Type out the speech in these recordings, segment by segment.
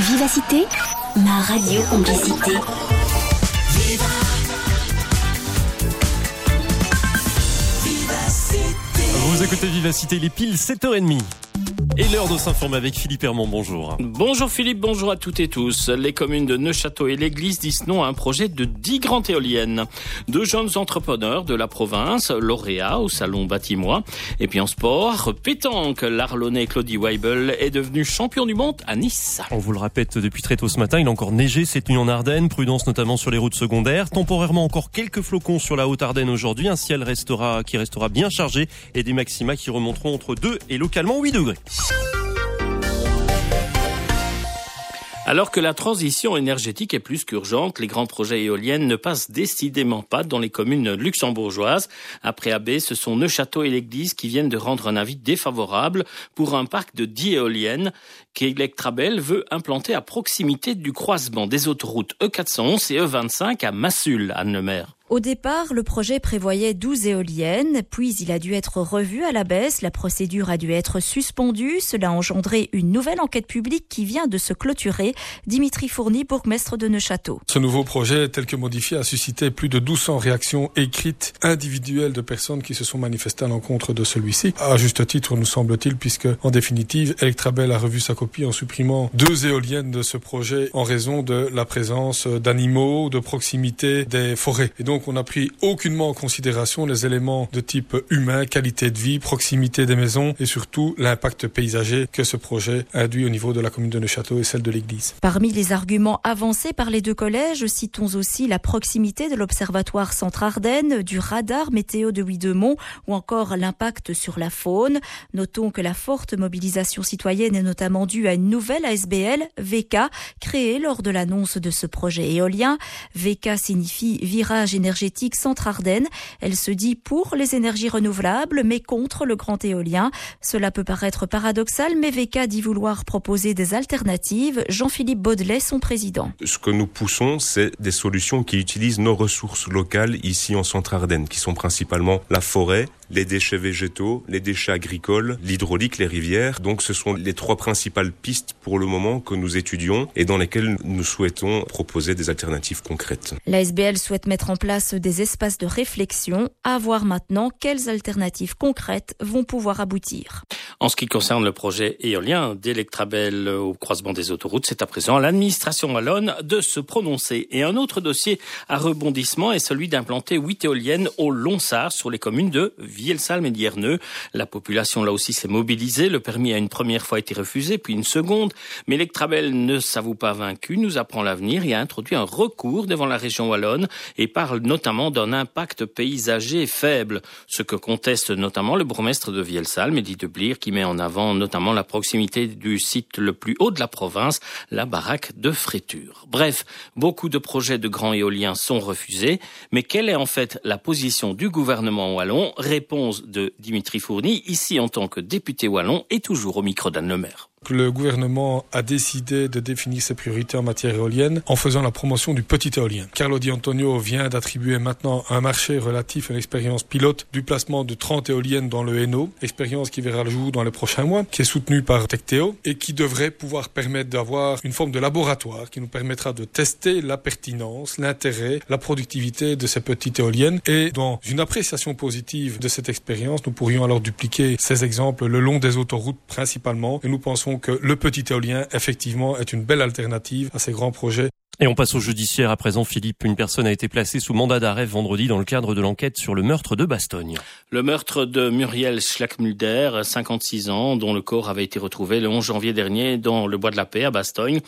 Vivacité, ma radio complicité. Vous écoutez Vivacité, les piles 7h30. Et l'heure de s'informer avec Philippe Hermand, bonjour. Bonjour Philippe, bonjour à toutes et tous. Les communes de Neuchâteau et l'Église disent non à un projet de 10 grandes éoliennes. Deux jeunes entrepreneurs de la province, lauréats au salon Bâtimois. Et puis en sport, pétanque, l'Arlonnais Claudie Weibel est devenu champion du monde à Nice. On vous le répète depuis très tôt ce matin, il a encore neigé cette nuit en Ardennes, prudence notamment sur les routes secondaires. Temporairement encore quelques flocons sur la Haute-Ardenne aujourd'hui, un ciel restera, qui restera bien chargé et des maxima qui remonteront entre 2 et localement 8 degrés. Alors que la transition énergétique est plus qu'urgente, les grands projets éoliennes ne passent décidément pas dans les communes luxembourgeoises. Après AB, ce sont Neuchâteau et l'Église qui viennent de rendre un avis défavorable pour un parc de 10 éoliennes qu'Electrabel veut implanter à proximité du croisement des autoroutes E411 et E25 à Massul, Anne-le-Maire. Au départ, le projet prévoyait 12 éoliennes, puis il a dû être revu à la baisse, la procédure a dû être suspendue, cela a engendré une nouvelle enquête publique qui vient de se clôturer. Dimitri Fourny, bourgmestre de Neuchâteau. Ce nouveau projet, tel que modifié, a suscité plus de 1200 réactions écrites individuelles de personnes qui se sont manifestées à l'encontre de celui-ci. À juste titre, nous semble-t-il, puisque en définitive, Electrabel a revu sa copie en supprimant deux éoliennes de ce projet en raison de la présence d'animaux, de proximité des forêts. Et donc, donc on n'a pris aucunement en considération les éléments de type humain, qualité de vie, proximité des maisons et surtout l'impact paysager que ce projet induit au niveau de la commune de Neuchâteau et celle de l'église. Parmi les arguments avancés par les deux collèges, citons aussi la proximité de l'observatoire Centre-Ardenne, du radar météo de Huidemont ou encore l'impact sur la faune. Notons que la forte mobilisation citoyenne est notamment due à une nouvelle ASBL, VK, créée lors de l'annonce de ce projet éolien. VK signifie virage énergétique énergétique Centre-Ardenne. Elle se dit pour les énergies renouvelables, mais contre le grand éolien. Cela peut paraître paradoxal, mais VK dit vouloir proposer des alternatives. Jean-Philippe Baudelet, son président. Ce que nous poussons, c'est des solutions qui utilisent nos ressources locales ici en Centre-Ardenne, qui sont principalement la forêt, les déchets végétaux, les déchets agricoles, l'hydraulique, les rivières. Donc ce sont les trois principales pistes pour le moment que nous étudions et dans lesquelles nous souhaitons proposer des alternatives concrètes. La SBL souhaite mettre en place des espaces de réflexion, à voir maintenant quelles alternatives concrètes vont pouvoir aboutir. En ce qui concerne le projet éolien d'Electrabel au croisement des autoroutes, c'est à présent à l'administration wallonne de se prononcer. Et un autre dossier à rebondissement est celui d'implanter huit éoliennes au Lonsard sur les communes de Vielsalm et d'Ierneux. La population là aussi s'est mobilisée. Le permis a une première fois été refusé, puis une seconde. Mais Electrabel ne s'avoue pas vaincu, nous apprend l'avenir et a introduit un recours devant la région wallonne et parle notamment d'un impact paysager faible, ce que conteste notamment le bourgmestre de Vielsalm, Eddy de Blier, qui met en avant notamment la proximité du site le plus haut de la province, la baraque de Fréture. Bref, beaucoup de projets de grands éoliens sont refusés, mais quelle est en fait la position du gouvernement wallon? Réponse de Dimitri Fourny, ici en tant que député wallon et toujours au micro d'Anne Lemaire. Le gouvernement a décidé de définir ses priorités en matière éolienne en faisant la promotion du petit éolien. Carlo Di Antonio vient d'attribuer maintenant un marché relatif à l'expérience pilote du placement de 30 éoliennes dans le Hainaut, expérience qui verra le jour dans les prochains mois, qui est soutenue par Tecteo et qui devrait pouvoir permettre d'avoir une forme de laboratoire qui nous permettra de tester la pertinence, l'intérêt, la productivité de ces petites éoliennes et dans une appréciation positive de cette expérience, nous pourrions alors dupliquer ces exemples le long des autoroutes principalement et nous pensons que le petit éolien, effectivement, est une belle alternative à ces grands projets et on passe au judiciaire à présent, Philippe. Une personne a été placée sous mandat d'arrêt vendredi dans le cadre de l'enquête sur le meurtre de Bastogne. Le meurtre de Muriel Schlackmulder, 56 ans, dont le corps avait été retrouvé le 11 janvier dernier dans le bois de la paix à Bastogne.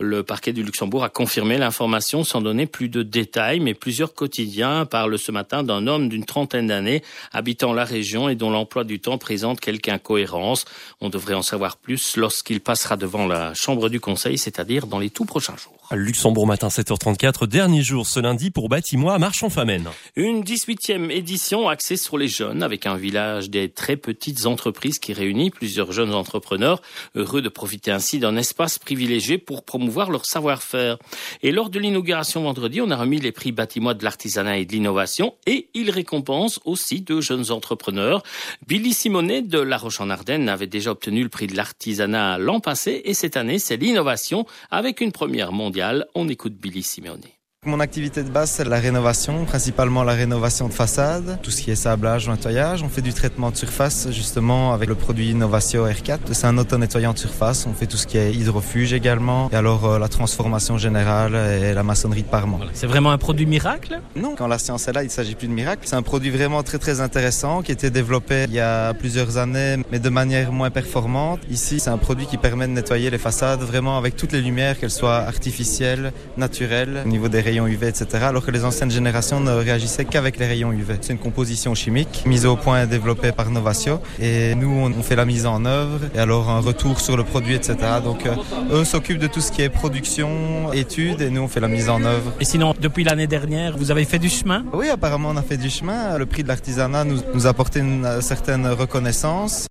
Le parquet du Luxembourg a confirmé l'information sans donner plus de détails, mais plusieurs quotidiens parlent ce matin d'un homme d'une trentaine d'années habitant la région et dont l'emploi du temps présente quelque incohérence. On devrait en savoir plus lorsqu'il passera devant la chambre du conseil, c'est-à-dire dans les tout prochains jours. Luxembourg matin 7h34, dernier jour ce lundi pour Bâtimois à Marchand-Famène. Une 18e édition axée sur les jeunes avec un village des très petites entreprises qui réunit plusieurs jeunes entrepreneurs heureux de profiter ainsi d'un espace privilégié pour promouvoir leur savoir-faire. Et lors de l'inauguration vendredi, on a remis les prix Bâtimois de l'artisanat et de l'innovation et il récompense aussi deux jeunes entrepreneurs. Billy Simonet de La Roche-en-Ardenne avait déjà obtenu le prix de l'artisanat l'an passé et cette année c'est l'innovation avec une première mondiale. On écoute Billy Simeone. Mon activité de base, c'est la rénovation, principalement la rénovation de façade, tout ce qui est sablage, nettoyage. On fait du traitement de surface, justement, avec le produit Innovation R4. C'est un auto-nettoyant de surface. On fait tout ce qui est hydrofuge également. Et alors, euh, la transformation générale et la maçonnerie de parement. C'est vraiment un produit miracle? Non, quand la science est là, il ne s'agit plus de miracle. C'est un produit vraiment très, très intéressant qui a été développé il y a plusieurs années, mais de manière moins performante. Ici, c'est un produit qui permet de nettoyer les façades vraiment avec toutes les lumières, qu'elles soient artificielles, naturelles, au niveau des rayons UV, etc. Alors que les anciennes générations ne réagissaient qu'avec les rayons UV. C'est une composition chimique mise au point et développée par Novatio. Et nous, on fait la mise en œuvre et alors un retour sur le produit, etc. Donc, euh, eux s'occupent de tout ce qui est production, études et nous, on fait la mise en œuvre. Et sinon, depuis l'année dernière, vous avez fait du chemin? Oui, apparemment, on a fait du chemin. Le prix de l'artisanat nous, nous a apporté une certaine reconnaissance.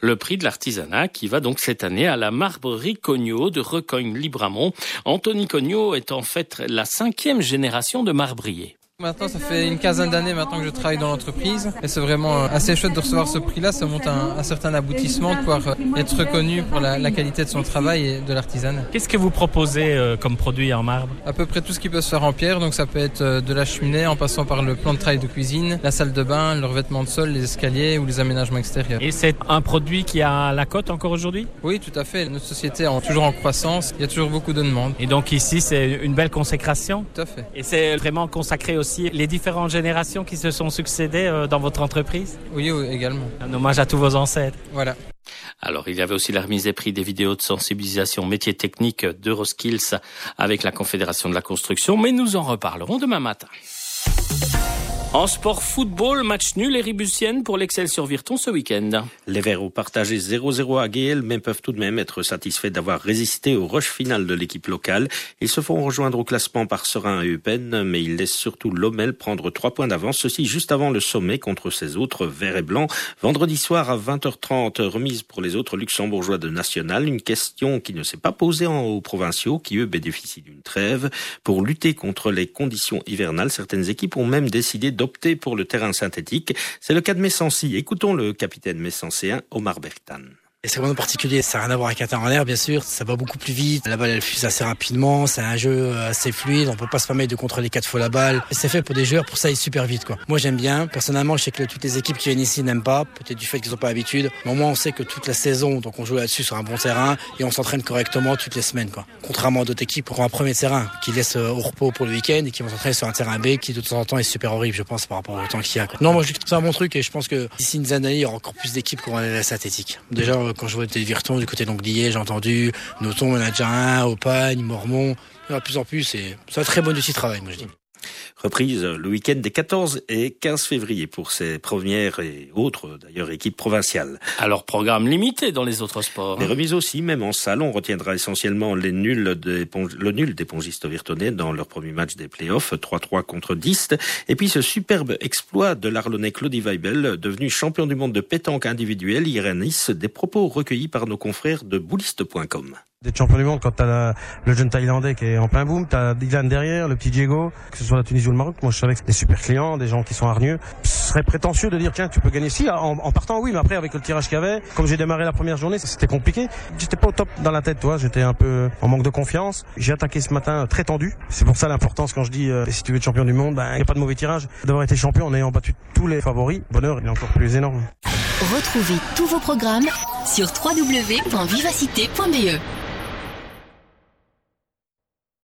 Le prix de l'artisanat qui va donc cette année à la marbrerie Cognot de Recogne-Libramont. Anthony Cognot est en fait la cinquième génération de marbriers. Maintenant, ça fait une quinzaine d'années maintenant que je travaille dans l'entreprise et c'est vraiment euh, assez chouette de recevoir ce prix-là. Ça montre un, un, certain aboutissement, de pouvoir euh, être reconnu pour la, la qualité de son travail et de l'artisanat. Qu'est-ce que vous proposez euh, comme produit en marbre? À peu près tout ce qui peut se faire en pierre. Donc ça peut être de la cheminée en passant par le plan de travail de cuisine, la salle de bain, le revêtement de sol, les escaliers ou les aménagements extérieurs. Et c'est un produit qui a la cote encore aujourd'hui? Oui, tout à fait. Notre société est toujours en croissance. Il y a toujours beaucoup de demandes. Et donc ici, c'est une belle consécration? Tout à fait. Et c'est vraiment consacré aussi les différentes générations qui se sont succédées dans votre entreprise? Oui, oui également. Un hommage à tous vos ancêtres. Voilà. Alors, il y avait aussi la remise des prix des vidéos de sensibilisation métiers techniques d'Euroskills avec la Confédération de la construction, mais nous en reparlerons demain matin. En sport football, match nul et ribusienne pour l'Excelsior Virton ce week-end. Les Verts ont partagé 0-0 à Gaël, mais peuvent tout de même être satisfaits d'avoir résisté au rush final de l'équipe locale. Ils se font rejoindre au classement par Serein et Eupen, mais ils laissent surtout Lomel prendre trois points d'avance, ceci juste avant le sommet contre ses autres Verts et Blancs. Vendredi soir à 20h30, remise pour les autres luxembourgeois de National, une question qui ne s'est pas posée aux provinciaux, qui eux bénéficient d'une trêve. Pour lutter contre les conditions hivernales, certaines équipes ont même décidé d'opter pour le terrain synthétique. C'est le cas de Messancy. Écoutons le capitaine messancéen Omar Bertan. Et c'est vraiment particulier, ça n'a rien à voir avec un terrain en air, bien sûr, ça va beaucoup plus vite, la balle elle fuse assez rapidement, c'est un jeu assez fluide, on peut pas se permettre de contrôler quatre fois la balle. C'est fait pour des joueurs, pour ça ils super vite quoi. Moi j'aime bien, personnellement je sais que toutes les équipes qui viennent ici n'aiment pas, peut-être du fait qu'ils n'ont pas l'habitude, mais au moins on sait que toute la saison, donc on joue là-dessus sur un bon terrain et on s'entraîne correctement toutes les semaines quoi. Contrairement à d'autres équipes qui ont un premier terrain, qui laissent au repos pour le week-end et qui vont s'entraîner sur un terrain B qui de temps en temps est super horrible je pense par rapport au temps qu'il y a. Quoi. Non moi je trouve c'est un bon truc et je pense que d'ici une il y aura encore plus d'équipes qui vont aller à la synthétique. Déjà quand je vois des du côté d'Anglier, j'ai entendu. Noton, un, Opagne, a de plus en plus c'est un très bon outil de travail, moi je dis. Reprise le week-end des 14 et 15 février pour ces premières et autres d'ailleurs équipes provinciales. Alors programme limité dans les autres sports. Les remises aussi, même en salle, on retiendra essentiellement les nuls des, le nul des pongistes virtonais dans leur premier match des playoffs, 3-3 contre 10. Et puis ce superbe exploit de l'Arlonnais Claudie Weibel, devenu champion du monde de pétanque individuel Nice, des propos recueillis par nos confrères de bouliste.com. D'être champion du monde quand t'as le jeune Thaïlandais qui est en plein boom, t'as Dylan derrière, le petit Diego, que ce soit la Tunisie ou le Maroc. Moi, je savais que c'était des super clients, des gens qui sont hargneux. Ce serait prétentieux de dire tiens, tu peux gagner si en, en partant oui, mais après avec le tirage qu'il y avait, comme j'ai démarré la première journée, c'était compliqué. J'étais pas au top dans la tête, toi. J'étais un peu en manque de confiance. J'ai attaqué ce matin très tendu. C'est pour ça l'importance quand je dis euh, si tu veux être champion du monde, il ben, n'y a pas de mauvais tirage. D'avoir été champion en ayant battu tous les favoris, bonheur, il est encore plus énorme. Retrouvez tous vos programmes sur www.vivacité.be.